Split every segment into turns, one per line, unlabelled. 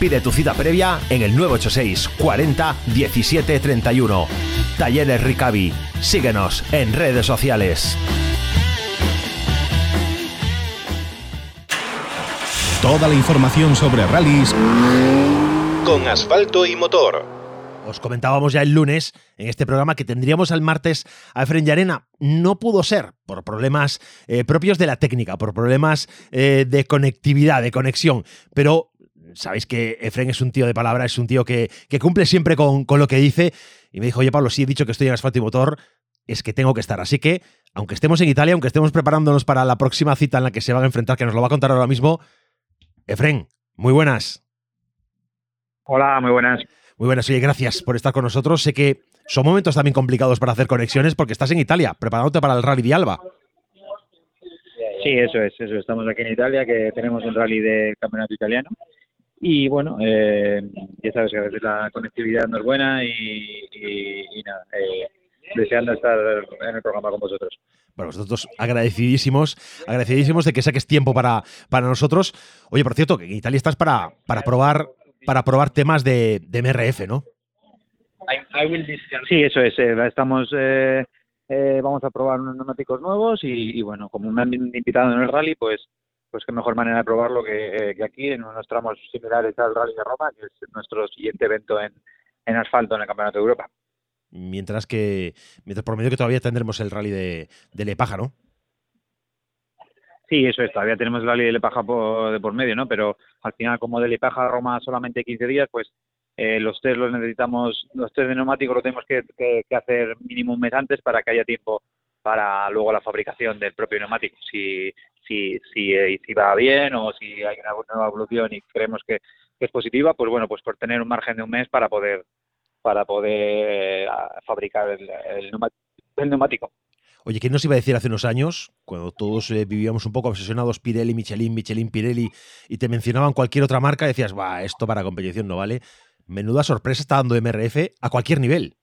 Pide tu cita previa en el 986 40 17 31. Talleres Ricavi. Síguenos en redes sociales.
Toda la información sobre rallies con asfalto y motor.
Os comentábamos ya el lunes en este programa que tendríamos al martes a Efren Yarena. No pudo ser por problemas eh, propios de la técnica, por problemas eh, de conectividad, de conexión. Pero sabéis que Efren es un tío de palabra, es un tío que, cumple siempre con, lo que dice. Y me dijo, oye Pablo, sí he dicho que estoy en asfalto y motor, es que tengo que estar. Así que, aunque estemos en Italia, aunque estemos preparándonos para la próxima cita en la que se van a enfrentar, que nos lo va a contar ahora mismo, Efren, muy buenas.
Hola, muy buenas.
Muy buenas, oye, gracias por estar con nosotros. Sé que son momentos también complicados para hacer conexiones porque estás en Italia, preparándote para el Rally de Alba.
Sí, eso es, eso. Estamos aquí en Italia, que tenemos el Rally del Campeonato Italiano. Y bueno, eh, ya sabes que a veces la conectividad no es buena y, nada, eh, deseando estar en el programa con vosotros.
Bueno, nosotros agradecidísimos, agradecidísimos de que saques tiempo para, para nosotros. Oye, por cierto, que en Italia estás para, para probar para probar temas de, de MRF, ¿no?
Sí, eso es. Eh, estamos, eh, eh, vamos a probar unos neumáticos nuevos y, bueno, como me han invitado en el rally, pues, pues qué mejor manera de probarlo que, aquí en unos tramos similares al Rally de Roma, que es nuestro siguiente evento en, en asfalto en el Campeonato de Europa.
Mientras que, mientras por medio que todavía tendremos el Rally de, de Lepaja, ¿no?
Sí, eso es, todavía tenemos el rally de Lepaja por, de por medio, ¿no? Pero al final, como de Lepaja a Roma solamente 15 días, pues eh, los test los necesitamos, los test de neumáticos los tenemos que, hacer mínimo un mes antes para que haya tiempo para luego la fabricación del propio neumático. Si, si, si, eh, si va bien o si hay una nueva evolución y creemos que, es positiva, pues bueno, pues por tener un margen de un mes para poder para poder eh, fabricar el neumático.
Oye, ¿quién nos iba a decir hace unos años, cuando todos eh, vivíamos un poco obsesionados Pirelli, Michelin, Michelin, Pirelli, y te mencionaban cualquier otra marca, decías, va, esto para competición no vale? Menuda sorpresa está dando MRF a cualquier nivel.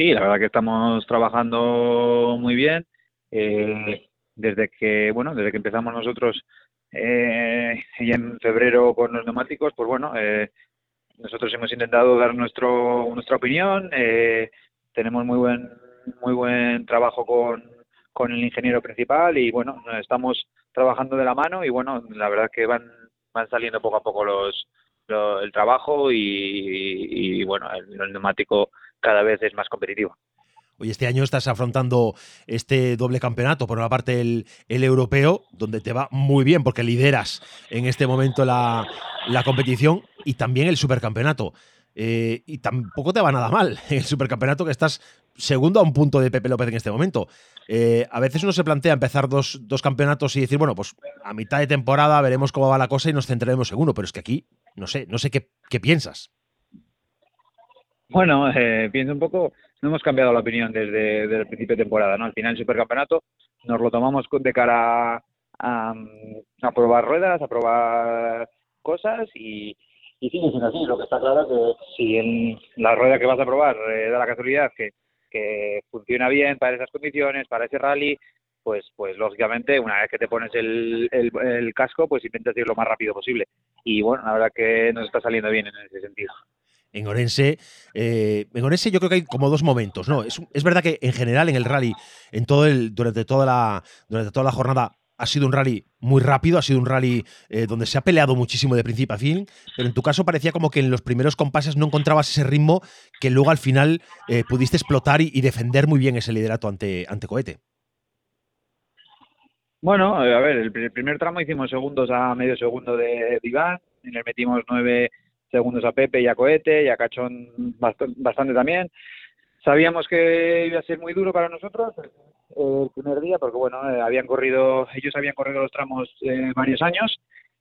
Sí, la verdad que estamos trabajando muy bien. Eh, desde que, bueno, desde que empezamos nosotros eh, en febrero con los neumáticos, pues bueno, nosotros hemos intentado dar nuestro, nuestra opinión. tenemos muy buen muy buen trabajo con, con el ingeniero principal y bueno, estamos trabajando de la mano y bueno, la verdad que van, van saliendo poco a poco los, el trabajo y, bueno, el, neumático cada vez es más competitivo.
Hoy este año estás afrontando este doble campeonato, por una parte el, el, europeo, donde te va muy bien porque lideras en este momento la, la competición, y también el supercampeonato. Eh, y tampoco te va nada mal en el supercampeonato que estás segundo a un punto de Pepe López en este momento. Eh, a veces uno se plantea empezar dos, dos, campeonatos y decir, bueno, pues a mitad de temporada veremos cómo va la cosa y nos centraremos en uno, pero es que aquí, no sé, no sé qué, qué piensas.
Bueno, eh, pienso un poco, no hemos cambiado la opinión desde, el principio de temporada, ¿no? Al final el supercampeonato nos lo tomamos de cara a, probar ruedas, a probar cosas y, y sigue siendo así. Lo que está claro que si en la rueda que vas a probar eh, da la casualidad que, que funciona bien para esas condiciones, para ese rally, pues, pues lógicamente una vez que te pones el, casco, pues intentas ir lo más rápido posible. Y bueno, la verdad que nos está saliendo bien en ese sentido
en Orense. Eh, en Orense yo creo que hay como dos momentos, ¿no? Es, es, verdad que en general en el rally, en todo el, durante toda la, durante toda la jornada, ha sido un rally muy rápido, ha sido un rally eh, donde se ha peleado muchísimo de principio a fin, pero en tu caso parecía como que en los primeros compases no encontrabas ese ritmo que luego al final eh, pudiste explotar y, defender muy bien ese liderato ante, ante Cohete.
Bueno, a ver, el primer tramo hicimos segundos a medio segundo de, Iván, y le metimos nueve segundos a Pepe y a Cohete y a Cachón bastante también. Sabíamos que iba a ser muy duro para nosotros el primer día, porque bueno, eh, habían corrido, ellos habían corrido los tramos eh, varios años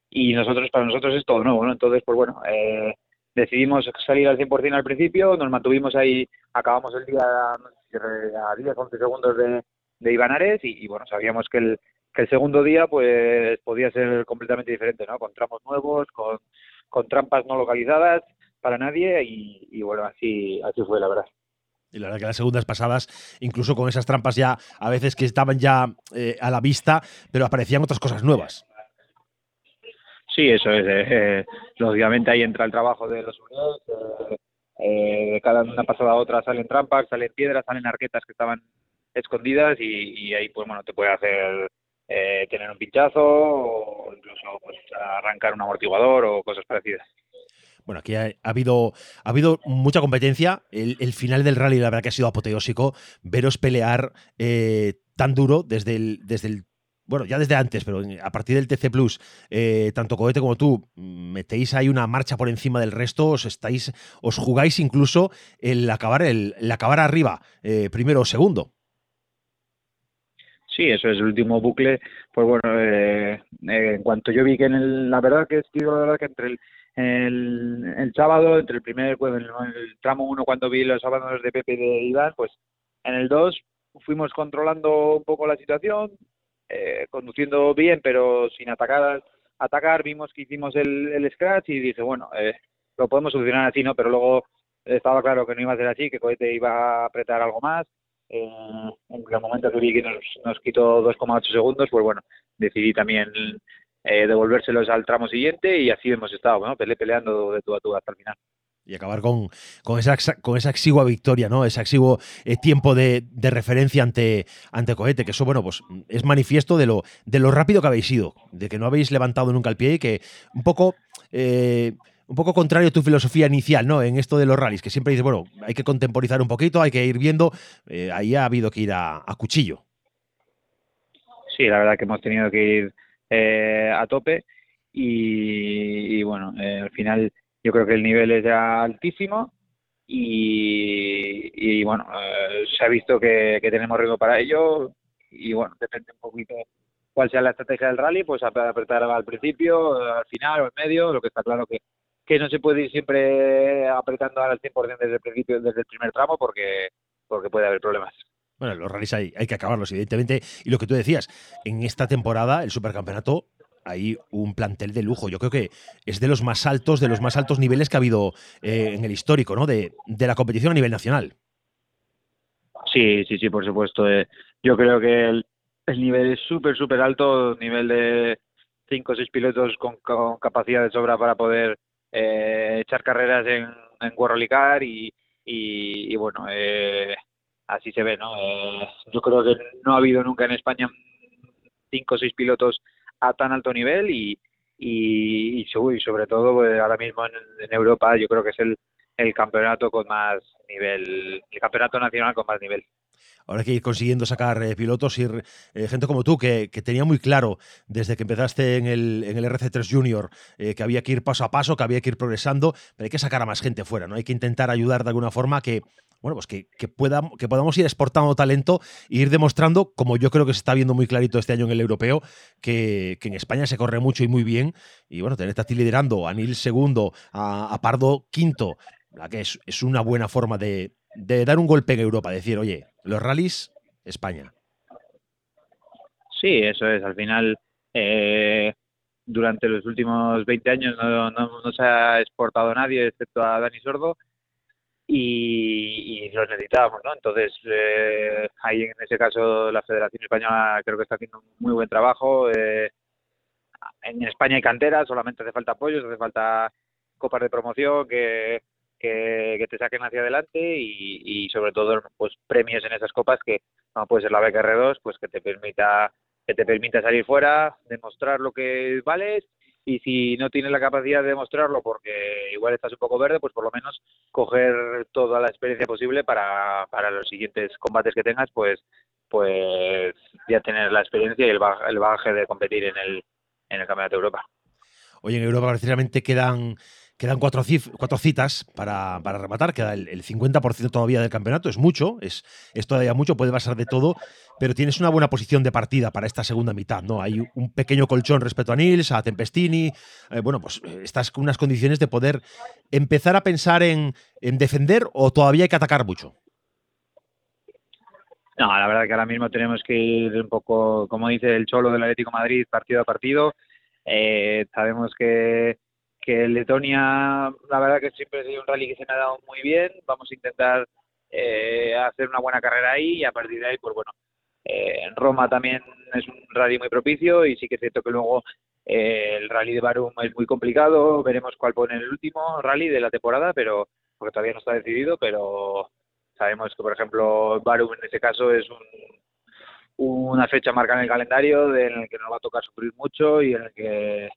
y nosotros, para nosotros es todo nuevo, ¿no? Entonces, pues bueno, eh, decidimos salir al 100% al principio, nos mantuvimos ahí, acabamos el día a 10, 11 segundos de, de Ibanares y, bueno, sabíamos que el, que el segundo día pues podía ser completamente diferente, ¿no? Con tramos nuevos, con, con trampas no localizadas para nadie y, y bueno, así, así fue la verdad.
Y la verdad que las segundas pasadas, incluso con esas trampas ya, a veces que estaban ya eh, a la vista, pero aparecían otras cosas nuevas.
Sí, eso es. Eh, eh, lógicamente ahí entra el trabajo de los unidos. de cada una pasada a otra salen trampas, salen piedras, salen arquetas que estaban escondidas y, ahí pues bueno te puede hacer tener un pinchazo o incluso pues, arrancar un amortiguador o cosas parecidas.
Bueno, aquí ha, habido, ha habido mucha competencia. El, final del rally, la verdad que ha sido apoteósico. Veros pelear eh, tan duro desde el, desde el bueno, ya desde antes, pero a partir del TC Plus, eh, tanto Cohete como tú, metéis ahí una marcha por encima del resto, os estáis, os jugáis incluso el acabar, el, acabar arriba, eh, primero o segundo.
Sí, eso es el último bucle. Pues bueno, en cuanto yo vi que en el, la verdad que es la verdad que entre el, el, el sábado, entre el primer, pues, el, tramo uno cuando vi los sábados de Pepe de Iván, pues en el 2 fuimos controlando un poco la situación, eh, conduciendo bien, pero sin atacar, atacar, vimos que hicimos el, el scratch y dije, bueno, eh, lo podemos solucionar así, ¿no? Pero luego estaba claro que no iba a ser así, que Cohete iba a apretar algo más. En el momento que vi que nos, nos quitó 2,8 segundos, pues bueno, decidí también eh, devolvérselos al tramo siguiente y así hemos estado, ¿no? peleando de tú a tú hasta el final
y acabar con, con, esa, con esa exigua victoria, ¿no? Ese exiguo eh, tiempo de, referencia ante, ante Cohete, que eso, bueno, pues es manifiesto de lo, de lo rápido que habéis ido, de que no habéis levantado nunca el pie y que un poco, eh, un poco contrario a tu filosofía inicial, ¿no? En esto de los rallies, que siempre dices, bueno, hay que contemporizar un poquito, hay que ir viendo, ahí ha habido que ir a, cuchillo.
Sí, la verdad que hemos tenido que ir eh, a tope y, bueno, eh, al final yo creo que el nivel es ya altísimo y, bueno, eh, se ha visto que, tenemos ritmo para ello y bueno, depende un poquito cuál sea la estrategia del rally, pues apretar al principio, al final o en medio, lo que está claro que, que no se puede ir siempre apretando al 100% desde el principio, desde el primer tramo, porque, porque puede haber problemas.
Bueno, los rallies hay, hay que acabarlos, evidentemente. Y lo que tú decías, en esta temporada, el supercampeonato, hay un plantel de lujo. Yo creo que es de los más altos, de los más altos niveles que ha habido eh, en el histórico, ¿no? De, la competición a nivel nacional.
Sí, sí, sí, por supuesto. Eh. yo creo que el, nivel es súper, súper alto, nivel de cinco o seis pilotos con, capacidad de sobra para poder eh, echar carreras en, en World y, y, y, bueno, eh, así se ve, ¿no? Eh, yo creo que no ha habido nunca en España cinco o seis pilotos a tan alto nivel y, y, sobre todo pues, ahora mismo en, Europa yo creo que es el, el campeonato con más nivel, el campeonato nacional con más nivel.
Ahora hay que ir consiguiendo sacar eh, pilotos, ir eh, gente como tú, que, que, tenía muy claro desde que empezaste en el, en el RC3 Junior que había que ir paso a paso, que había que ir progresando, pero hay que sacar a más gente fuera, ¿no? Hay que intentar ayudar de alguna forma que bueno, pues que, que, que podamos ir exportando talento e ir demostrando, como yo creo que se está viendo muy clarito este año en el europeo, que, en España se corre mucho y muy bien. Y bueno, tener a ti liderando, a Nil segundo, a, Pardo quinto, que es, es una buena forma de, de, dar un golpe en Europa, decir, oye, los rallies, España.
Sí, eso es. Al final, eh, durante los últimos 20 años no, no, no se ha exportado nadie, excepto a Dani Sordo y, los necesitábamos, ¿no? Entonces, eh, ahí en ese caso la Federación Española creo que está haciendo un muy buen trabajo. Eh, en España hay cantera, solamente hace falta apoyos, hace falta copas de promoción que, que, te saquen hacia adelante y, y, sobre todo pues premios en esas copas que no puede ser la beca R2 pues que te permita que te permita salir fuera demostrar lo que vales y si no tienes la capacidad de demostrarlo porque igual estás un poco verde, pues por lo menos coger toda la experiencia posible para, para los siguientes combates que tengas, pues pues ya tener la experiencia y el bagaje, de competir en el, en el Campeonato de Europa.
Oye, en Europa precisamente quedan Quedan cuatro, citas para, rematar, queda el, 50% todavía del campeonato, es mucho, es, todavía mucho, puede pasar de todo, pero tienes una buena posición de partida para esta segunda mitad, ¿no? Hay un pequeño colchón respecto a Nils, a Tempestini, eh, bueno, pues eh, estás con unas condiciones de poder empezar a pensar en, en defender o todavía hay que atacar mucho.
No, la verdad que ahora mismo tenemos que ir un poco, como dice el Cholo del Atlético Madrid, partido a partido. Eh, sabemos que que Letonia, la verdad que siempre ha sido un rally que se me ha dado muy bien. Vamos a intentar eh, hacer una buena carrera ahí y a partir de ahí, pues bueno, eh, Roma también es un rally muy propicio y sí que es cierto que luego eh, el rally de Barum es muy complicado. Veremos cuál pone el último rally de la temporada, pero porque todavía no está decidido, pero sabemos que, por ejemplo, Barum en este caso es un, una fecha marcada en el calendario en el que nos va a tocar sufrir mucho y en el que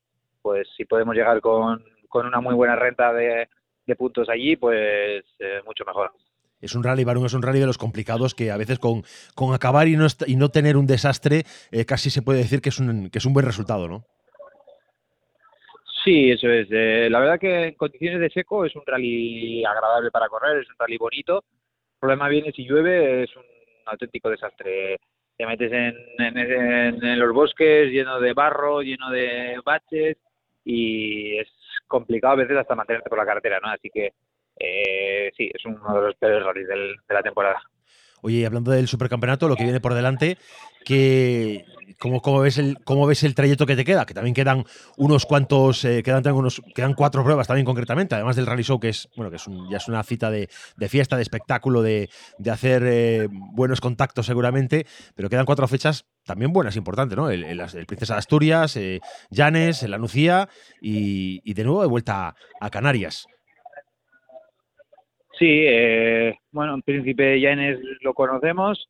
pues si podemos llegar con, una muy buena renta de, puntos allí, pues eh, mucho mejor.
Es un rally, Barón, es un rally de los complicados que a veces con, con acabar y no, y no tener un desastre eh, casi se puede decir que es, un, que es un buen resultado, ¿no?
Sí, eso es. Eh, la verdad que en condiciones de seco es un rally agradable para correr, es un rally bonito. El problema viene si llueve, es un auténtico desastre. Te metes en, en los bosques lleno de barro, lleno de baches, y es complicado a veces hasta mantenerte por la carretera, ¿no? Así que eh, sí, es uno de los peores rallies de la temporada.
Oye, hablando del supercampeonato, lo que viene por delante, que ¿cómo, ves el, ¿cómo ves el trayecto que te queda? Que también quedan unos cuantos, eh, quedan, unos, quedan cuatro pruebas también concretamente, además del Rally Show, que es, bueno, que es ya es una cita de, fiesta, de espectáculo, de, hacer eh, buenos contactos seguramente, pero quedan cuatro fechas también buenas, importantes, ¿no? El, Princesa de Asturias, eh, Llanes, la Nucía y, y, de nuevo de vuelta a Canarias.
Sí, eh, bueno, en Príncipe Llanes lo conocemos.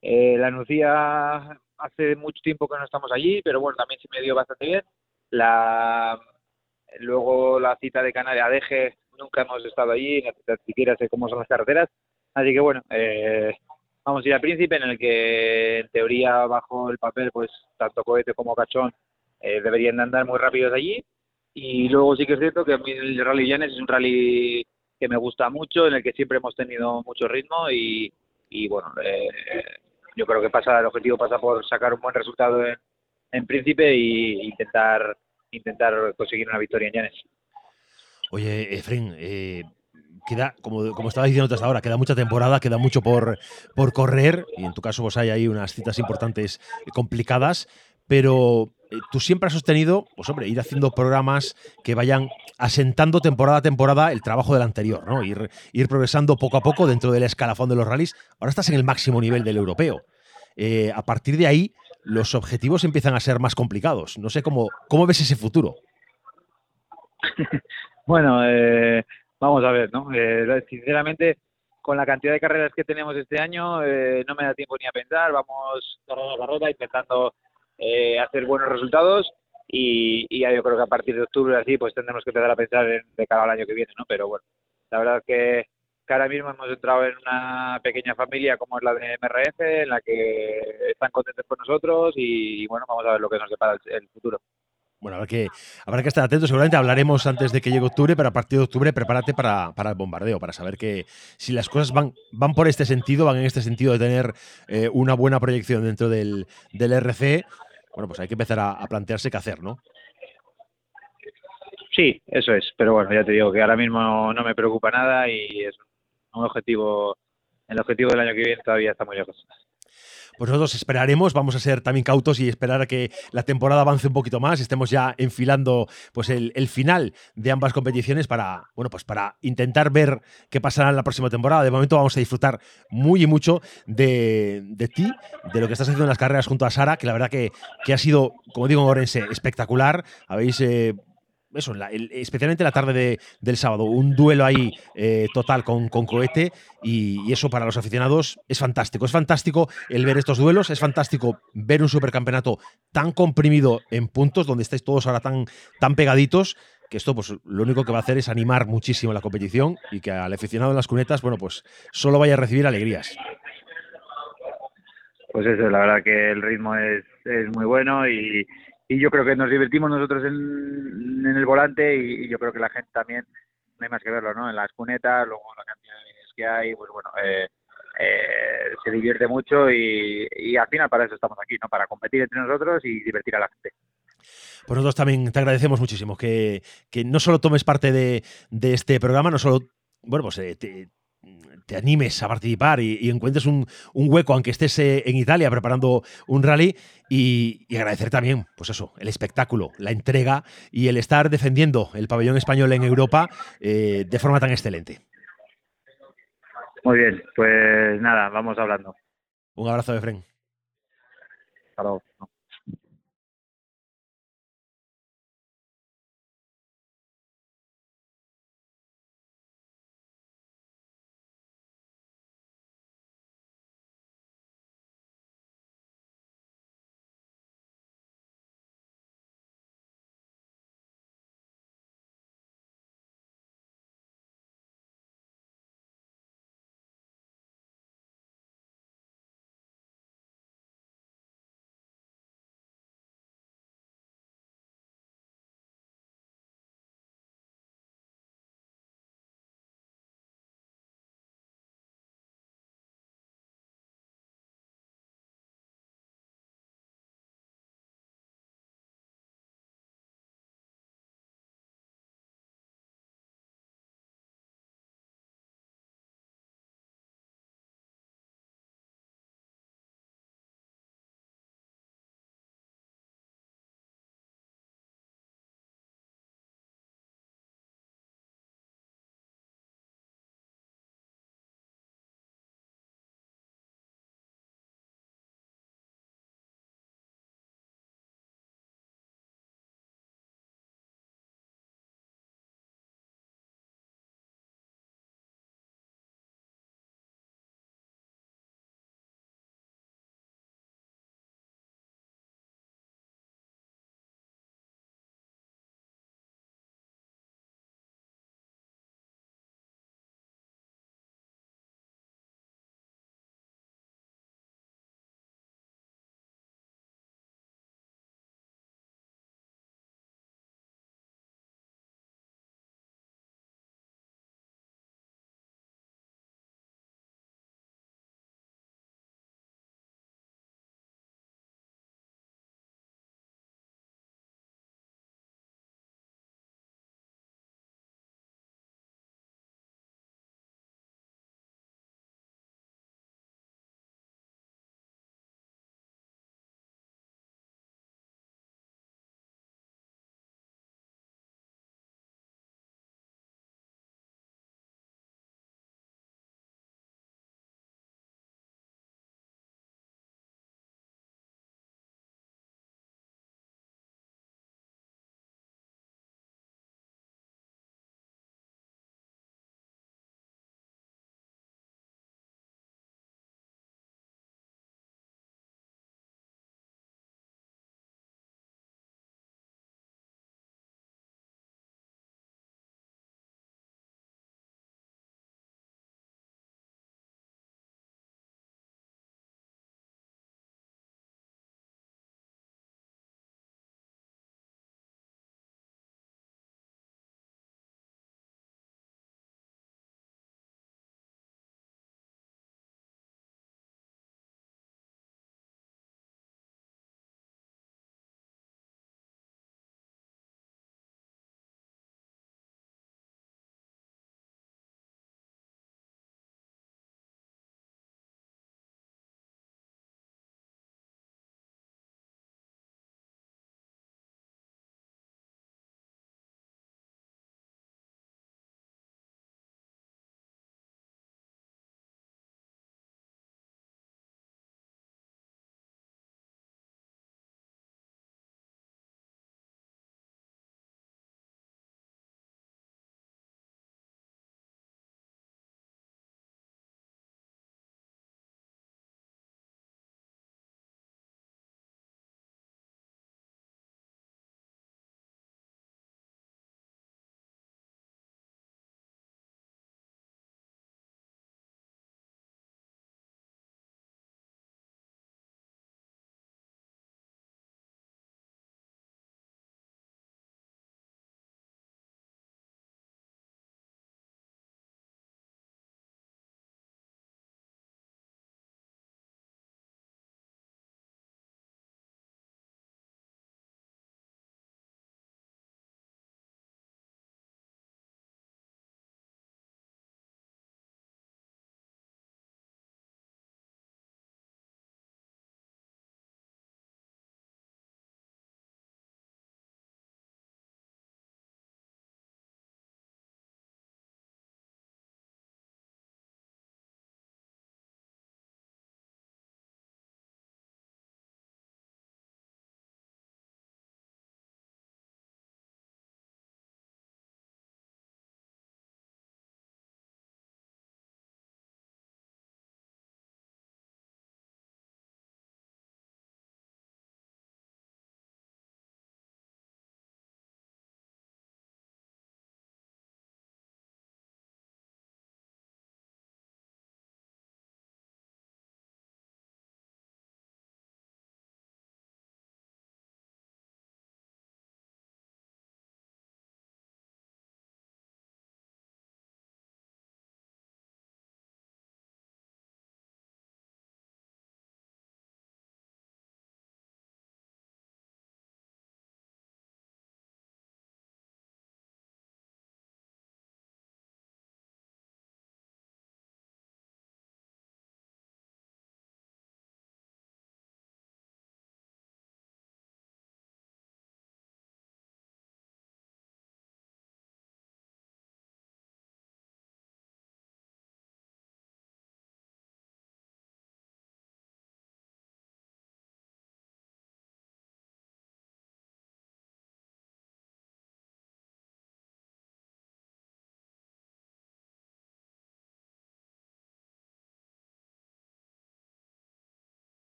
Eh, la Nucía hace mucho tiempo que no estamos allí, pero bueno, también se me dio bastante bien. La, luego la cita de Canarias, Deje, nunca hemos estado allí, ni siquiera sé cómo son las carreteras. Así que bueno, eh, vamos a ir al Príncipe, en el que en teoría bajo el papel, pues tanto cohete como cachón eh, deberían de andar muy rápidos allí. Y luego sí que es cierto que el Rally Llanes es un rally que me gusta mucho, en el que siempre hemos tenido mucho ritmo y, bueno, eh, yo creo que pasa el objetivo pasa por sacar un buen resultado en, en Príncipe e intentar intentar conseguir una victoria en Llanes.
Oye, Efren, eh, queda, como, como estaba diciendo hasta ahora, queda mucha temporada, queda mucho por, por correr, y en tu caso pues hay ahí unas citas importantes complicadas, pero eh, tú siempre has sostenido, pues hombre, ir haciendo programas que vayan asentando temporada a temporada el trabajo del anterior, ¿no? Ir, ir progresando poco a poco dentro del escalafón de los rallies. Ahora estás en el máximo nivel del europeo. Eh, a partir de ahí, los objetivos empiezan a ser más complicados. No sé cómo, cómo ves ese futuro.
bueno, eh, vamos a ver, ¿no? sinceramente, con la cantidad de carreras que tenemos este año, no me da tiempo ni a pensar. Vamos a carrera intentando eh, hacer buenos resultados y, ya yo creo que a partir de octubre así pues tendremos que empezar a pensar en, de cara al año que viene, ¿no? Pero bueno, la verdad que, que ahora mismo hemos entrado en una pequeña familia como es la de MRF, en la que están contentos con nosotros y, bueno, vamos a ver lo que nos depara el, futuro.
Bueno, habrá que, habrá que estar atentos. Seguramente hablaremos antes de que llegue octubre, pero a partir de octubre prepárate para, para el bombardeo, para saber que si las cosas van, van por este sentido, van en este sentido de tener eh, una buena proyección dentro del, del RC, bueno, pues hay que empezar a, plantearse qué hacer, ¿no?
Sí, eso es. Pero bueno, ya te digo que ahora mismo no me preocupa nada y es un objetivo, el objetivo del año que viene todavía está muy lejos
pues nosotros esperaremos, vamos a ser también cautos y esperar a que la temporada avance un poquito más, estemos ya enfilando pues el, final de ambas competiciones para, bueno, pues para intentar ver qué pasará en la próxima temporada. De momento vamos a disfrutar muy y mucho de, ti, de lo que estás haciendo en las carreras junto a Sara, que la verdad que, ha sido, como digo en Orense, espectacular. Habéis eh, eso, especialmente la tarde del sábado, un duelo ahí eh, total con, con cohete y, eso para los aficionados es fantástico. Es fantástico el ver estos duelos, es fantástico ver un supercampeonato tan comprimido en puntos, donde estáis todos ahora tan, tan pegaditos, que esto pues lo único que va a hacer es animar muchísimo la competición y que al aficionado en las cunetas, bueno, pues solo vaya a recibir alegrías.
pues eso, la verdad que el ritmo es, es muy bueno y, y yo creo que nos divertimos nosotros en, el volante y, yo creo que la gente también, no hay más que verlo, ¿no? En las cunetas, luego la cantidad de vídeos que hay, pues bueno, eh, eh, se divierte mucho y, y al final para eso estamos aquí, ¿no? Para competir entre nosotros y divertir a la gente.
Pues nosotros también te agradecemos muchísimo que, que no solo tomes parte de, de, este programa, no solo, bueno, pues eh, te animes a participar y, y encuentres un, un, hueco, aunque estés eh, en Italia preparando un rally, y, y, agradecer también, pues eso, el espectáculo, la entrega y el estar defendiendo el pabellón español en Europa eh, de forma tan excelente.
Muy bien, pues nada, vamos hablando.
Un abrazo, Efren.
Hasta luego.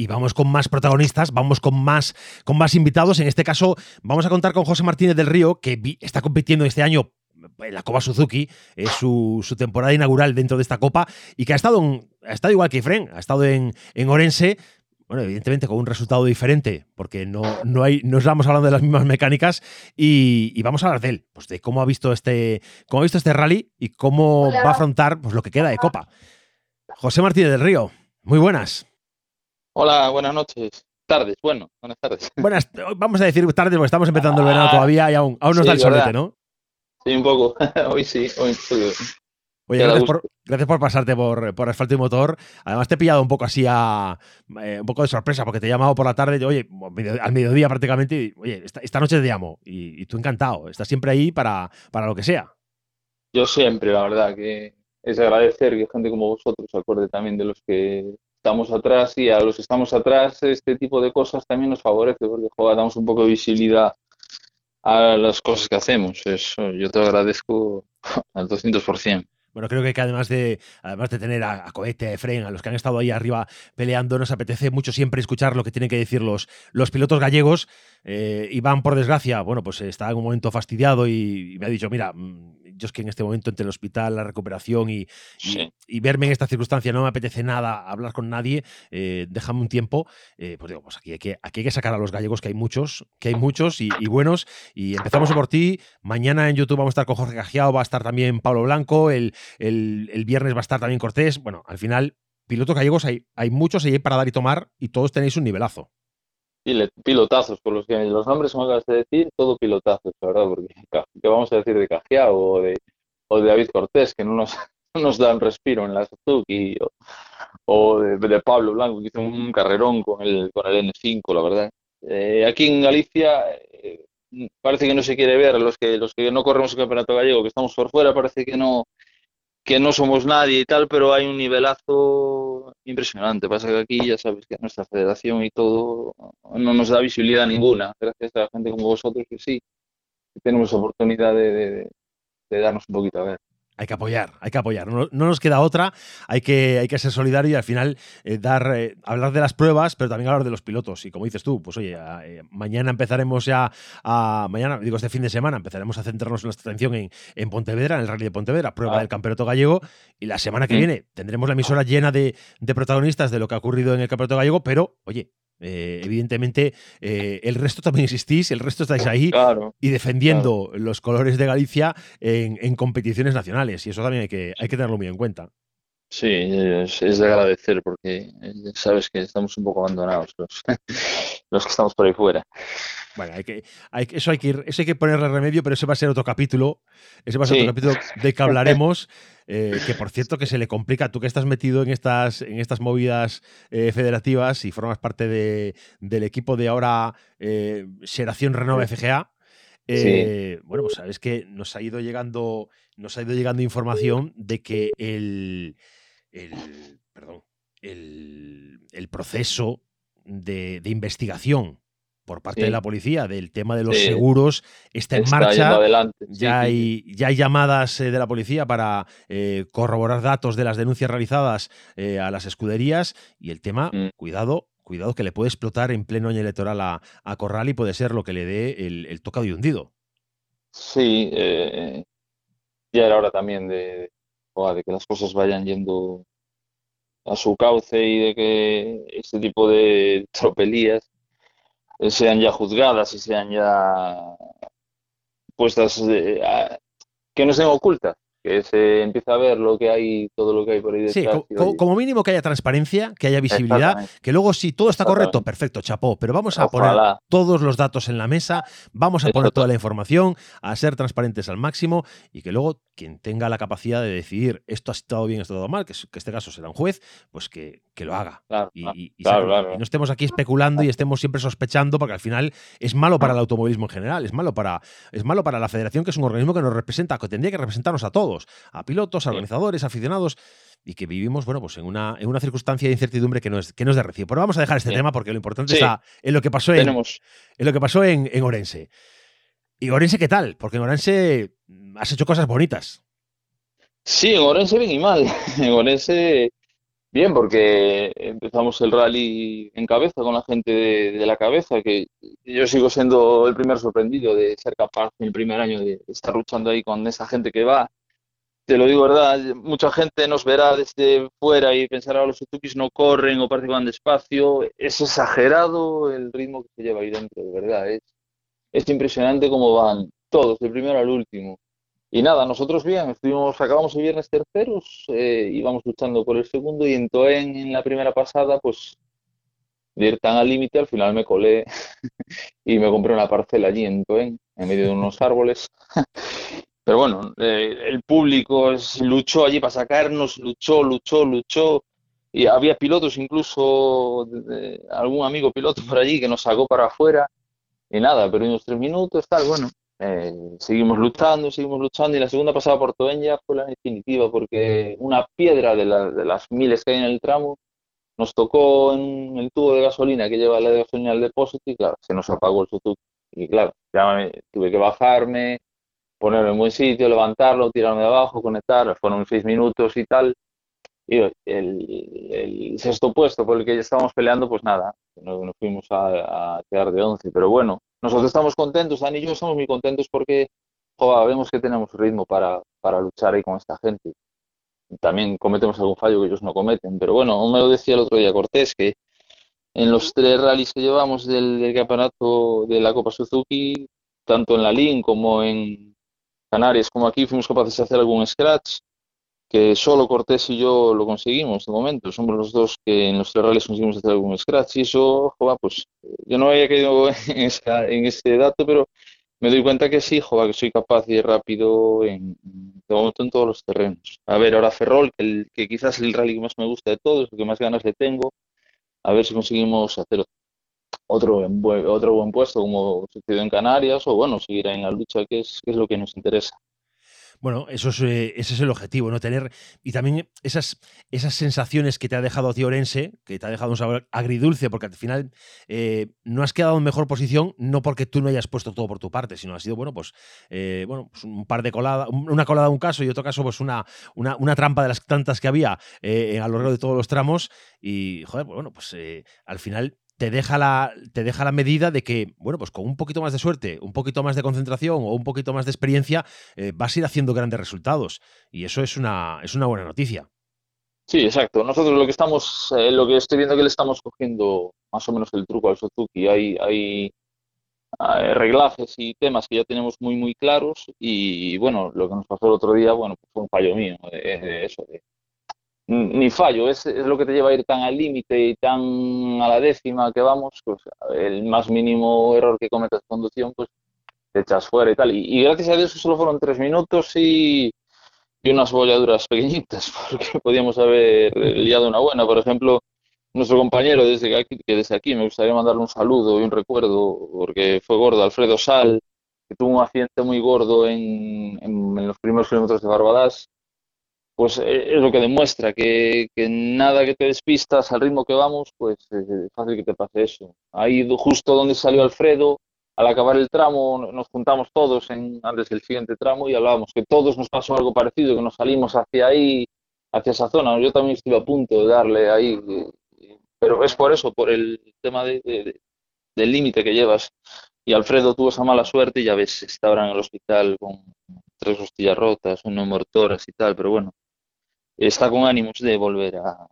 Y vamos con más protagonistas, vamos con más, con más invitados. En este caso, vamos a contar con José Martínez del Río, que está compitiendo este año en la Copa Suzuki, es su, temporada inaugural dentro de esta Copa, y que ha estado, ha estado igual que Fren, ha estado en, en Orense, bueno, evidentemente con un resultado diferente, porque no, no, hay, no estamos hablando de las mismas mecánicas, y, vamos a hablar de él, pues de cómo ha visto este, cómo ha visto este rally y cómo va a afrontar pues, lo que queda de Copa. José Martínez del Río, muy buenas.
Hola, buenas noches. Tardes, bueno, buenas tardes.
Buenas, vamos a decir tardes porque estamos empezando el verano ah, todavía y aún, aún nos da el solete, ¿no?
Sí, un poco. hoy sí, hoy estoy.
Oye, gracias por, pasarte por, por, asfalto y motor. Además, te he pillado un poco así a. Eh, un poco de sorpresa, porque te he llamado por la tarde, oye, al mediodía prácticamente, y, oye, esta, noche te llamo. Y, tú encantado. Estás siempre ahí para, para lo que sea.
Yo siempre, la verdad, que es agradecer que gente como vosotros se acuerde también de los que estamos atrás y a los que estamos atrás este tipo de cosas también nos favorece porque joder, damos un poco de visibilidad a las cosas que hacemos. Eso yo te agradezco al 200%.
Bueno, creo que además de, además de tener a, Cohete, a Efraín, a los que han estado ahí arriba peleando, nos apetece mucho siempre escuchar lo que tienen que decir los, los pilotos gallegos. Eh, Iván, por desgracia, bueno, pues está en un momento fastidiado y, y me ha dicho, mira, mm, yo es que en este momento entre el hospital, la recuperación y, y, verme en esta circunstancia no me apetece nada hablar con nadie, eh, déjame un tiempo, eh, pues digo, pues aquí hay, que, aquí hay que sacar a los gallegos, que hay muchos, que hay muchos y, buenos, y empezamos por ti, mañana en YouTube vamos a estar con Jorge Cajiao, va a estar también Pablo Blanco, el, el, viernes va a estar también Cortés, bueno, al final pilotos gallegos hay, hay muchos y hay para dar y tomar y todos tenéis un nivelazo
pilotazos, por los que los nombres me acabas de decir, todo pilotazos, verdad, porque ¿qué vamos a decir de Cajiao o de, o de David Cortés, que no nos, nos dan respiro en la Suzuki, o, o de, Pablo Blanco, que hizo un carrerón con el, con el N5, la verdad. Eh, aquí en Galicia eh, parece que no se quiere ver, los que, los que no corremos el campeonato gallego, que estamos por fuera, parece que no, que no somos nadie y tal, pero hay un nivelazo impresionante. Pasa que aquí ya sabes que nuestra federación y todo no nos da visibilidad ninguna, gracias a la gente como vosotros que sí, tenemos oportunidad de darnos un poquito a ver
hay que apoyar, hay que apoyar. No, nos queda otra, hay que, hay que ser solidario y al final eh, dar, eh, hablar de las pruebas, pero también hablar de los pilotos. Y como dices tú, pues oye, eh, mañana empezaremos ya a, mañana, digo este fin de semana, empezaremos a centrarnos nuestra atención en, en Pontevedra, en el Rally de Pontevedra, prueba ah. del Campeonato Gallego. Y la semana que mm. viene tendremos la emisora llena de, de protagonistas de lo que ha ocurrido en el Campeonato Gallego, pero oye, eh, evidentemente, eh, el resto también existís, el resto estáis ahí y defendiendo los colores de Galicia en, competiciones nacionales. Y eso también hay que, hay que tenerlo muy en cuenta.
Sí, es, de agradecer porque eh, sabes que estamos un poco abandonados los, los que estamos por ahí fuera.
Bueno, hay que, hay, eso, hay que ir, eso hay que ponerle remedio, pero ese va a ser otro capítulo. Ese va a ser otro capítulo de que hablaremos. Eh, que por cierto, que se le complica, tú que estás metido en estas, en estas movidas eh, federativas y formas parte de, del equipo de ahora eh, Seración Renova FGA. Bueno, pues sabes que nos ha ido llegando, nos ha ido llegando información de que el, el perdón, el, el proceso de, de investigación por parte de la policía del tema de los seguros está en marcha. ya, hay, ya hay llamadas eh, de la policía para eh, corroborar datos de las denuncias realizadas eh, a las escuderías y el tema, mm. cuidado, cuidado que le puede explotar en pleno año electoral a, Corral y puede ser lo que le dé el, tocado y hundido.
Sí, ya era hora también de, de que las cosas vayan yendo a su cauce y de que este tipo de tropelías sean ya juzgadas y sean ya puestas, eh, que no sean ocultas que se empieza a ver lo que hay, todo lo que hay por ahí
detrás. Sí, como, mínimo que haya transparencia, que haya visibilidad, que luego si todo está correcto, perfecto, chapó, pero vamos a poner todos los datos en la mesa, vamos a poner toda la información, a ser transparentes al máximo y que luego quien tenga la capacidad de decidir esto ha estado bien, esto ha estado mal, que, que este caso será un juez, pues que, lo haga. y, no estemos aquí especulando y estemos siempre sospechando, porque al final es malo para el automovilismo en general, es malo para, es malo para la federación, que es un organismo que nos representa, que tendría que representarnos a todos a pilotos, a organizadores, aficionados y que vivimos, bueno, pues en una, en una circunstancia de incertidumbre que no es, que no es de recibo. Pero vamos a dejar este tema porque lo importante está en lo que pasó en, en lo que pasó en, en, Orense. ¿Y Orense qué tal? Porque en Orense has hecho cosas bonitas.
Sí, en Orense bien y mal. En Orense Bien, porque empezamos el rally en cabeza con la gente de, la cabeza, que yo sigo siendo el primer sorprendido de ser capaz en el primer año de estar luchando ahí con esa gente que va. Te lo digo verdad, mucha gente nos verá desde fuera y pensará los Suzukis no corren o parece que van despacio. Es exagerado el ritmo que se lleva ahí dentro, de verdad. Es, es impresionante cómo van todos, del primero al último. Y nada, nosotros bien, estuvimos, acabamos el viernes terceros, eh, íbamos luchando por el segundo y en Toen en la primera pasada, pues de ir tan al límite, al final me colé y me compré una parcela allí en Toen, en medio de unos árboles. Pero bueno, eh, el público luchó allí para sacarnos, luchó, luchó, luchó. Y había pilotos, incluso algún amigo piloto por allí que nos sacó para afuera. Y nada, pero unos tres minutos, tal, bueno. Eh, seguimos luchando, seguimos luchando y la segunda pasada por ya fue la definitiva porque una piedra de, las miles que hay en el tramo nos tocó en el tubo de gasolina que lleva la gasolina al depósito y claro, se nos apagó el Suzuki. Y claro, ya tuve que bajarme, ponerlo en buen sitio, levantarlo, tirarme de abajo, conectar, fueron seis minutos y tal. Y el, sexto puesto por el que ya estábamos peleando, pues nada, nos, fuimos a, a quedar de once. Pero bueno, nosotros estamos contentos, Dani y yo estamos muy contentos porque vemos que tenemos ritmo para, para luchar ahí con esta gente. También cometemos algún fallo que ellos no cometen, pero bueno, me lo decía el otro día Cortés, que en los tres rallies que llevamos del, campeonato de la Copa Suzuki, tanto en la LIN como en Canarias como aquí, fuimos capaces de hacer algún scratch que solo Cortés y yo lo conseguimos de momento. Somos los dos que en los tres conseguimos hacer algún scratch y eso, joder, pues yo no había caído en, en ese dato, pero me doy cuenta que sí, joder, que soy capaz ir rápido en, de momento en todos los terrenos. A ver, ahora Ferrol, que, el, que quizás es el rally que más me gusta de todos, el que más ganas le tengo, a ver si conseguimos hacer otro, otro buen puesto como sucedió en Canarias o bueno, seguir en la lucha que es, que es lo que nos interesa.
Bueno, eso es, eh, ese es el objetivo, ¿no? Tener. Y también esas, esas sensaciones que te ha dejado a ti Orense, que te ha dejado un sabor agridulce, porque al final eh, no has quedado en mejor posición, no porque tú no hayas puesto todo por tu parte, sino ha sido, bueno, pues, eh, bueno, pues un par de coladas, una colada un caso y otro caso, pues una, una, una trampa de las tantas que había a lo largo de todos los tramos. Y, joder, pues bueno, pues al final te deja, la, te deja la medida de que, bueno, pues con un poquito más de suerte, un poquito más de concentración o un poquito más de experiencia, eh, vas a ir haciendo grandes resultados. Y eso es una, es una buena noticia.
Sí, exacto. Nosotros lo que estamos, eh, lo que estoy viendo que le estamos cogiendo más o menos el truco al Suzuki. Hay, hay, reglajes y temas que ya tenemos muy, muy claros. Y bueno, lo que nos pasó el otro día, bueno, pues fue un fallo mío de, eso, ni fallo, es, es, lo que te lleva a ir tan al límite y tan a la décima que vamos, pues el más mínimo error que cometas conducción, pues te echas fuera y tal. Y, gracias a Dios solo fueron tres minutos y, y, unas bolladuras pequeñitas, porque podíamos haber liado una buena. Por ejemplo, nuestro compañero desde aquí, que desde aquí me gustaría mandarle un saludo y un recuerdo, porque fue gordo, Alfredo Sal, que tuvo un accidente muy gordo en, en, en los primeros kilómetros de Barbadas pues eh, es lo que demuestra que, nada que te despistas al ritmo que vamos, pues es fácil que te pase eso. Ahí justo donde salió Alfredo, al acabar el tramo nos juntamos todos en, antes del siguiente tramo y hablábamos que todos nos pasó algo parecido, que nos salimos hacia ahí, hacia esa zona. Yo también estuve a punto de darle ahí, pero es por eso, por el tema del límite que llevas. Y Alfredo tuvo esa mala suerte y ya ves, está ahora en el hospital con tres costillas rotas, uno mortoras y tal, pero bueno, está con ánimos de volver a,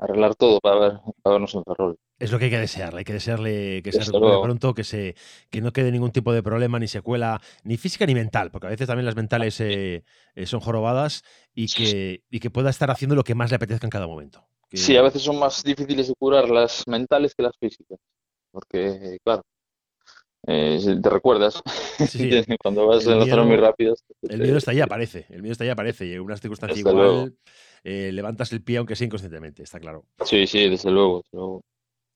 arreglar todo para, ver, para vernos en Ferrol.
Es lo que hay que desearle, hay que desearle que se recupere pronto, que, se, que no quede ningún tipo de problema, ni secuela, ni física ni mental, porque a veces también las mentales eh, eh, son jorobadas y que, y que pueda estar haciendo lo que más le apetezca en cada momento.
Sí, a veces son más difíciles de curar las mentales que las físicas, porque, claro, eh, te recuerdas cuando vas en las zonas muy rápidas.
El miedo está ahí, aparece. El miedo está ahí, aparece. Y en una circunstancia igual, eh, levantas el pie aunque sea inconscientemente, está claro.
Sí, sí, desde luego,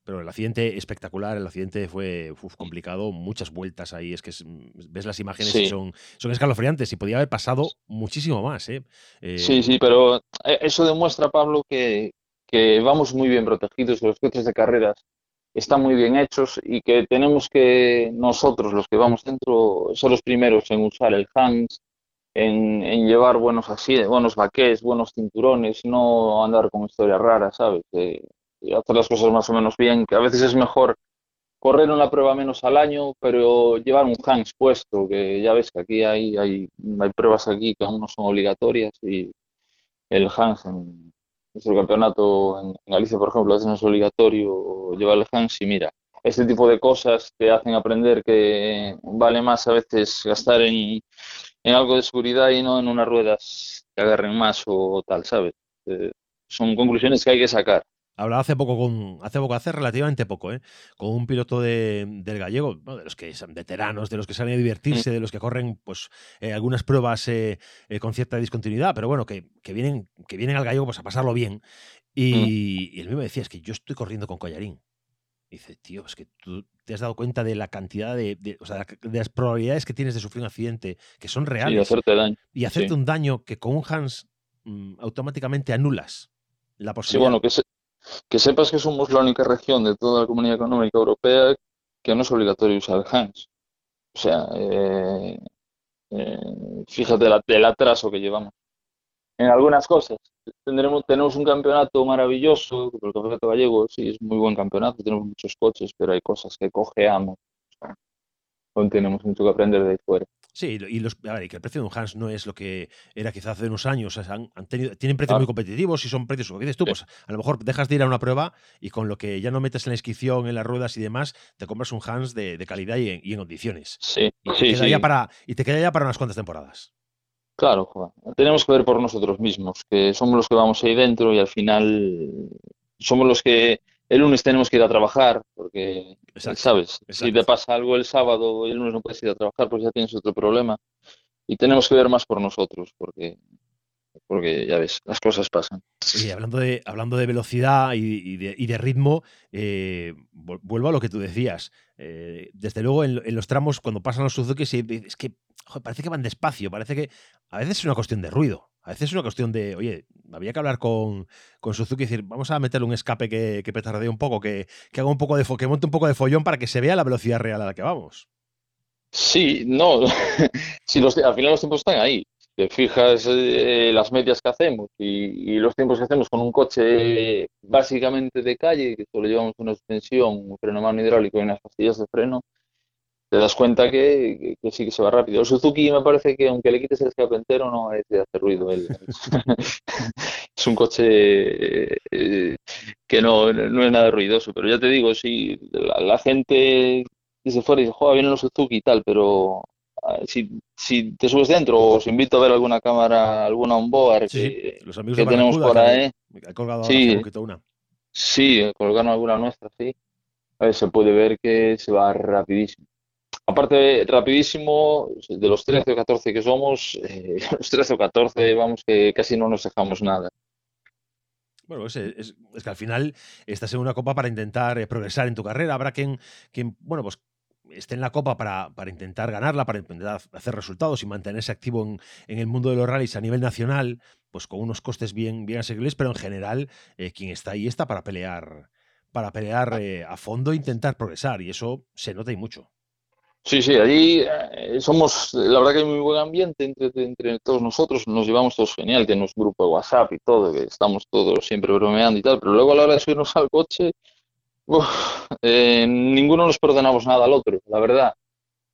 Pero el accidente espectacular, el accidente fue complicado, muchas vueltas ahí, es que ves las imágenes y son, son escalofriantes y podía haber pasado muchísimo más. ¿eh?
sí, sí, pero eso demuestra, Pablo, que, que vamos muy bien protegidos los coches de carreras están muy bien hechos y que tenemos que nosotros, los que vamos dentro, ser los primeros en usar el hands, en, llevar buenos así, buenos baquets, buenos cinturones, no andar con historias raras, ¿sabes? y hacer las cosas más o menos bien, que a veces es mejor correr una prueba menos al año, pero llevar un Hans puesto, que ya ves que aquí hay, hay, hay pruebas aquí que aún no son obligatorias y el Hans en nuestro campeonato en, Galicia, por ejemplo, no es obligatorio llevar el Hans y mira, este tipo de cosas te hacen aprender que vale más a veces gastar en, en algo de seguridad y no en unas ruedas que agarren más o, tal, ¿sabes? Eh, son conclusiones que hay que sacar.
Hablaba hace poco con, hace poco, hace relativamente poco, ¿eh? con un piloto de, del gallego, de los que son veteranos, de los que salen a divertirse, de los que corren pues eh, algunas pruebas eh, con cierta discontinuidad, pero bueno, que, que, vienen, que vienen al gallego pues, a pasarlo bien. Y, y él mismo decía, es que yo estoy corriendo con collarín. dice, tío, es que tú te has dado cuenta de la cantidad de, o sea, de las probabilidades que tienes de sufrir un accidente, que son reales.
y hacerte daño.
Y hacerte un daño que con un Hans mm, automáticamente anulas la posibilidad.
Sí, bueno, que, que sepas que somos la única región de toda la Comunidad Económica Europea que no es obligatorio usar HANS. O sea, eh, eh, fíjate la, el atraso que llevamos. En algunas cosas. Tendremos, tenemos un campeonato maravilloso, el campeonato gallego sí es muy buen campeonato, tenemos muchos coches, pero hay cosas que cojeamos. Tenemos mucho que aprender de ahí fuera.
Sí, y, los, a ver, que el precio de un Hans no es lo que era quizás hace unos años. han, tenido, tienen precios muy competitivos y son precios, como dices tú, pues a lo mejor dejas de ir a una prueba y con lo que ya no metes en la inscripción, en las ruedas y demás, te compras un Hans de, calidad y en, condiciones.
Sí,
y te,
sí,
queda Ya para, y te queda ya para unas cuantas temporadas.
Claro, tenemos que ver por nosotros mismos, que somos los que vamos ahí dentro y al final somos los que el lunes tenemos que ir a trabajar, porque, ¿sabes? Si te pasa algo el sábado y el lunes no puedes ir a trabajar, pues ya tienes otro problema. Y tenemos que ver más por nosotros, porque, porque ya ves, las cosas pasan.
Y hablando de, hablando de velocidad y, de, ritmo, eh, vuelvo a lo que tú decías. Eh, desde luego, en, los tramos, cuando pasan los Suzuki, es que parece que van despacio, parece que a veces es una cuestión de ruido. A veces es una cuestión de, oye, había que hablar con, con Suzuki y decir, vamos a meterle un escape que, que petardee un poco, que, que haga un poco de que monte un poco de follón para que se vea la velocidad real a la que vamos.
Sí, no, si al final los tiempos están ahí. Te fijas eh, las medias que hacemos y, los tiempos que hacemos con un coche básicamente de calle, que solo llevamos una suspensión, un freno mano hidráulico y unas pastillas de freno, te das cuenta que, sí que se va rápido. El Suzuki me parece que aunque le quites el escape entero no es de hacer ruido. es, un coche eh, que no, no, es nada ruidoso, pero ya te digo, si la, gente dice fuera y dice, joder, vienen los Suzuki y tal, pero ah, si, si te subes dentro o os invito a ver alguna cámara, alguna onboard que,
los amigos
que tenemos por ahí.
sí,
una. Sí, colgaron alguna nuestra, sí. A ver, se puede ver que se va rapidísimo. Aparte, rapidísimo, de los 13 o 14 que somos, eh, los 13 o 14, vamos, que casi no nos dejamos nada.
Bueno, es, es, que al final estás en una copa para intentar eh, progresar en tu carrera. Habrá quien, quien bueno, pues esté en la copa para, para, intentar ganarla, para intentar hacer resultados y mantenerse activo en, en, el mundo de los rallies a nivel nacional, pues con unos costes bien, bien asequibles, pero en general eh, quien está ahí está para pelear, para pelear a fondo e intentar progresar y eso se nota y mucho.
Sí, sí, allí eh, somos, la verdad que hay muy buen ambiente entre, entre todos nosotros, nos llevamos todos genial, tenemos grupo de WhatsApp y todo, que estamos todos siempre bromeando y tal, pero luego a la hora de subirnos al coche, eh, ninguno nos perdonamos nada al otro, la verdad.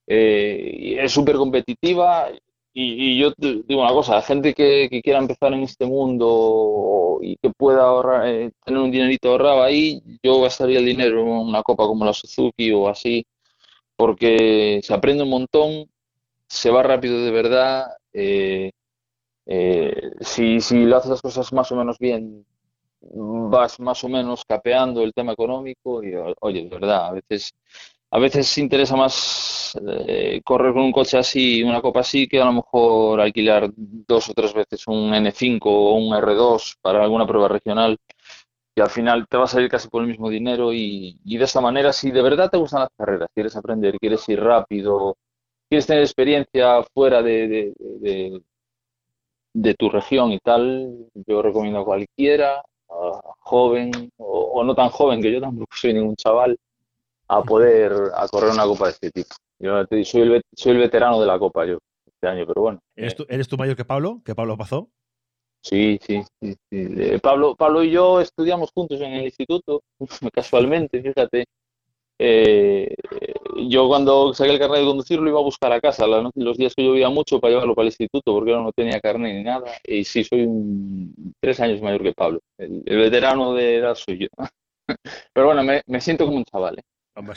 Eh, es súper competitiva y, yo digo una cosa, la gente que, quiera empezar en este mundo y que pueda ahorrar, tener un dinerito ahorrado ahí, yo gastaría el dinero en una copa como la Suzuki o así porque se aprende un montón, se va rápido de verdad. Eh, eh, si, si lo haces las cosas más o menos bien, vas más o menos capeando el tema económico y, oye, de verdad, a veces, a veces interesa más eh, correr con un coche así, una copa así, que a lo mejor alquilar dos o tres veces un N5 o un R2 para alguna prueba regional y al final te vas a ir casi por el mismo dinero y, de esta manera, si de verdad te gustan las carreras, quieres aprender, quieres ir rápido, quieres tener experiencia fuera de, de, tu región y tal, yo recomiendo a cualquiera, joven o, no tan joven, que yo tampoco soy ningún chaval, a poder a correr una copa de este tipo. Yo te soy el, soy el veterano de la copa yo. este año, pero bueno.
¿Eres tú, ¿Eres tú mayor que Pablo? ¿Que Pablo pasó?
Sí, sí, sí, sí. Pablo, Pablo y yo estudiamos juntos en el instituto, casualmente, fíjate. Eh, yo cuando saqué el carnet de conducir lo iba a buscar a casa los días que llovía mucho para llevarlo para el instituto porque ahora no tenía carnet ni nada y sí soy tres años mayor que Pablo el, veterano de edad soy yo pero bueno me, me siento como un chaval ¿eh?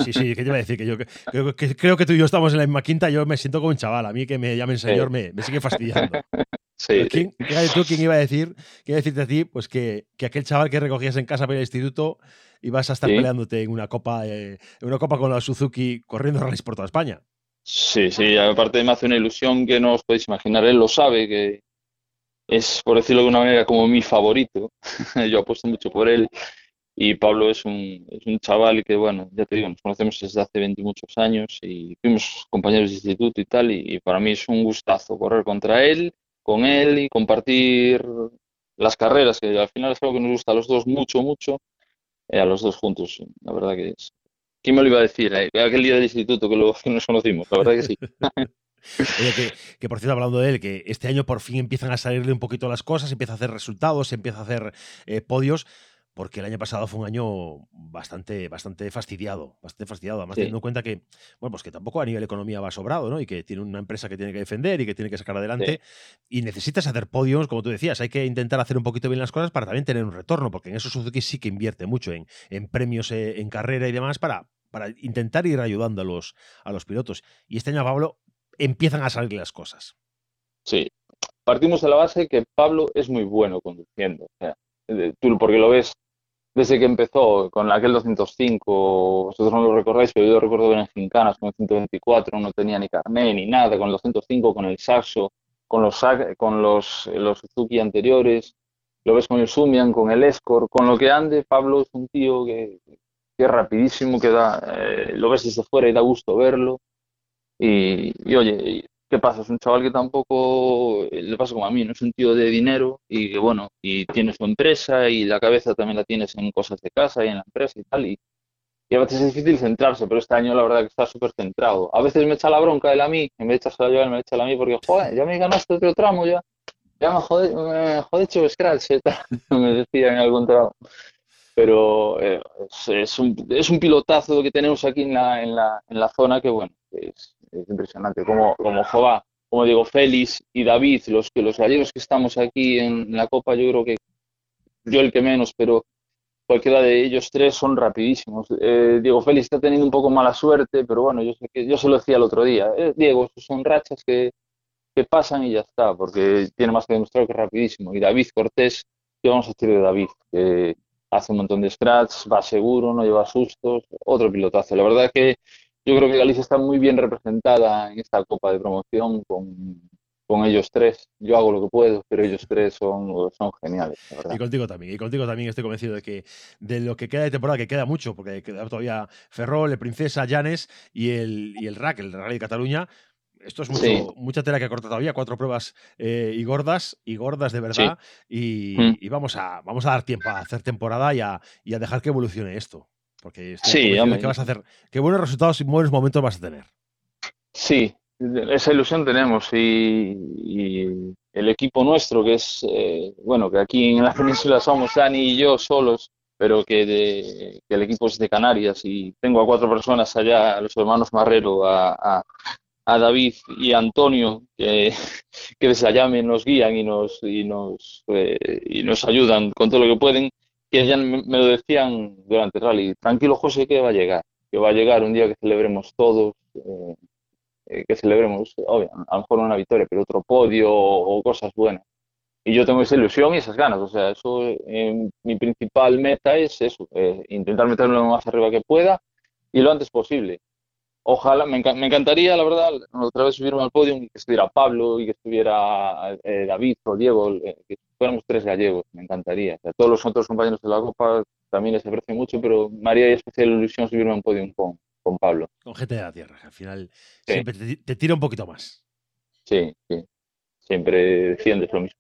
sí, sí, ¿qué te iba a decir? Que yo que, creo que tú y yo estamos en la misma quinta, yo me siento como un chaval. A mí que me llamen señor me, me sigue fastidiando.
Sí,
¿Quién, tú quién iba a decir, quién decirte a ti, pues que, que, aquel chaval que recogías en casa para el instituto ibas a estar peleándote en una copa, eh, en una copa con la Suzuki corriendo rallies por toda España?
Sí, sí, aparte me hace una ilusión que no os podéis imaginar. Él lo sabe, que es, por decirlo de una manera, como mi favorito. yo apuesto mucho por él y Pablo es un, es un chaval que, bueno, ya te digo, nos conocemos desde hace 20 muchos años y fuimos compañeros de instituto y tal, y, para mí es un gustazo correr contra él, con él y compartir las carreras, que al final es algo que nos gusta a los dos mucho, mucho, eh, a los dos juntos, la verdad que es. ¿Quién me lo iba a decir? Eh, aquel día del instituto que, lo, que nos conocimos, la verdad que sí.
Que, por cierto, hablando de él, que este año por fin empiezan a salirle un poquito las cosas, empieza a hacer resultados, empieza a hacer eh, podios porque el año pasado fue un año bastante, bastante fastidiado, bastante fastidiado, además teniendo en cuenta que, bueno, pues que tampoco a nivel economía va sobrado, ¿no? Y que tiene una empresa que tiene que defender y que tiene que sacar adelante y necesitas hacer podios, como tú decías, hay que intentar hacer un poquito bien las cosas para también tener un retorno, porque en eso Suzuki sí que invierte mucho en, en premios eh, en carrera y demás para, para intentar ir ayudando a los, a los pilotos. Y este año, Pablo, empiezan a salir las cosas.
Sí, partimos de la base que Pablo es muy bueno conduciendo. O sea, tú porque lo ves desde que empezó con aquel 205, vosotros no lo recordáis, pero yo recuerdo ver en Gincanas con el 124, no tenía ni carné ni nada, con el 205, con el Saxo, con los, con los, los Suzuki anteriores, lo ves con el Sumian, con el Escort, con lo que ande, Pablo es un tío que, que es rapidísimo, que da, eh, lo ves desde fuera y da gusto verlo. Y, y oye, ¿Qué pasa? Es un chaval que tampoco eh, le pasa como a mí, no es un tío de dinero y que bueno, y tiene su empresa y la cabeza también la tienes en cosas de casa y en la empresa y tal. Y, a veces es difícil centrarse, pero este año la verdad que está súper centrado. A veces me echa la bronca él a mí, en vez de echarse la me echa a mí porque, joder, ya me ganaste otro tramo, ya, ya me jode, me jode hecho scratch, me decía en algún tramo. Pero eh, es, un, es un pilotazo que tenemos aquí en la, en la, en la zona que, bueno, es, es impresionante. Como, como Jova, como digo, Félix y David, los, que los gallegos que estamos aquí en la Copa, yo creo que yo el que menos, pero cualquiera de ellos tres son rapidísimos. Eh, Diego Félix está teniendo un poco mala suerte, pero bueno, yo sé que yo se lo decía el otro día. Eh, Diego, son rachas que, que, pasan y ya está, porque tiene más que demostrar que es rapidísimo. Y David Cortés, ¿qué vamos a decir de David? Que hace un montón de scratch, va seguro, no lleva sustos, otro pilotazo. La verdad que yo creo que Galicia está muy bien representada en esta Copa de Promoción con, con ellos tres. Yo hago lo que puedo, pero ellos tres son, son geniales.
Y contigo también. Y contigo también estoy convencido de que de lo que queda de temporada, que queda mucho, porque queda todavía Ferrol, el Princesa, Llanes y el, y el RAC, el Rally de Cataluña. Esto es mucho, mucha tela que corta todavía, cuatro pruebas eh, y gordas, y gordas de verdad. Y, mm. y, vamos, a, vamos a dar tiempo a hacer temporada y a, y a dejar que evolucione esto. Porque
sí,
¿qué vas a hacer? Qué buenos resultados y buenos momentos vas a tener.
Sí, esa ilusión tenemos y, el equipo nuestro, que es, eh, bueno, que aquí en la península somos Dani y yo solos, pero que, el equipo es de Canarias y tengo a cuatro personas allá, a los hermanos Marrero, a, David y a Antonio, que, que desde allá nos guían y nos, y nos, eh, y nos ayudan con todo lo que pueden que ya me, lo decían durante el rally, tranquilo José que va a llegar, que va a llegar un día que celebremos todos, eh, eh, que celebremos, obvio, a lo mejor una victoria, pero otro podio o, cosas buenas. Y yo tengo esa ilusión y esas ganas, o sea, eso, eh, mi principal meta es eso, intentar meterlo lo más arriba que pueda y lo antes posible. Ojalá, me, encantaría, la verdad, otra vez subirme al podio y que estuviera Pablo y que estuviera David o Diego, que fuéramos tres gallegos, me encantaría. todos los otros compañeros de la Copa también les aprecio mucho, pero María y especial ilusión subirme un podio con, con Pablo.
Con gente de la tierra, al final siempre te, tira un poquito más.
Sí, sí. Siempre defiendes lo mismo.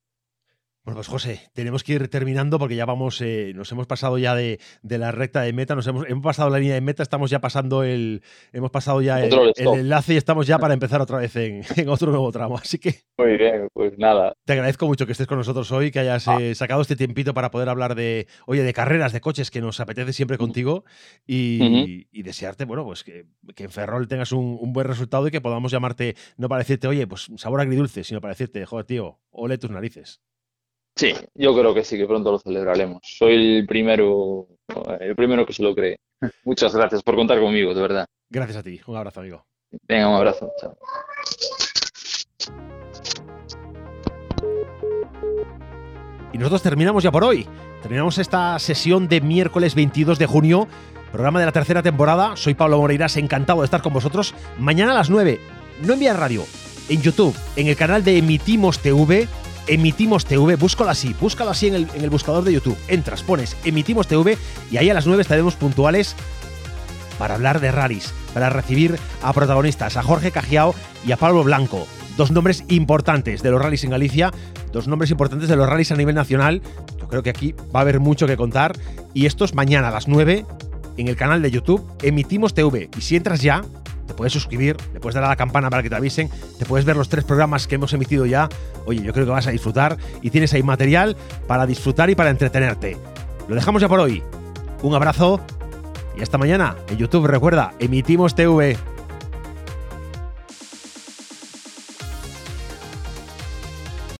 Bueno, pues José, tenemos que ir terminando porque ya vamos, eh, nos hemos pasado ya de, la recta de meta, nos hemos, hemos, pasado la línea de meta, estamos ya pasando el, hemos pasado ya el, enlace y estamos ya para empezar otra vez en, otro nuevo tramo. Así que.
Muy bien, pues nada.
Te agradezco mucho que estés con nosotros hoy, que hayas ah. eh, sacado este tiempito para poder hablar de, oye, de carreras, de coches que nos apetece siempre contigo y, desearte, bueno, pues que, en Ferrol tengas un, un, buen resultado y que podamos llamarte, no para decirte, oye, pues sabor agridulce, sino para decirte, joder, tío, ole tus narices.
Sí, yo creo que sí, que pronto lo celebraremos. Soy el primero, el primero que se lo cree. Muchas gracias por contar conmigo, de verdad.
Gracias a ti. Un abrazo, amigo.
Venga, un abrazo. Chao.
Y nosotros terminamos ya por hoy. Terminamos esta sesión de miércoles 22 de junio, programa de la tercera temporada. Soy Pablo Moreiras, encantado de estar con vosotros. Mañana a las 9, no en radio, en YouTube, en el canal de Emitimos TV Emitimos TV, búscalo así, búscalo así en el, buscador de YouTube. Entras, pones Emitimos TV y ahí a las 9 estaremos puntuales para hablar de rallies, para recibir a protagonistas, a Jorge Cajiao y a Pablo Blanco. Dos nombres importantes de los rallies en Galicia, dos nombres importantes de los rallies a nivel nacional. Yo creo que aquí va a haber mucho que contar. Y esto es mañana a las 9 en el canal de YouTube Emitimos TV. Y si entras ya, te puedes suscribir, le puedes dar a la campana para que te avisen, te puedes ver los tres programas que hemos emitido ya. Oye, yo creo que vas a disfrutar y tienes ahí material para disfrutar y para entretenerte. Lo dejamos ya por hoy. Un abrazo y hasta mañana. En YouTube recuerda, emitimos TV.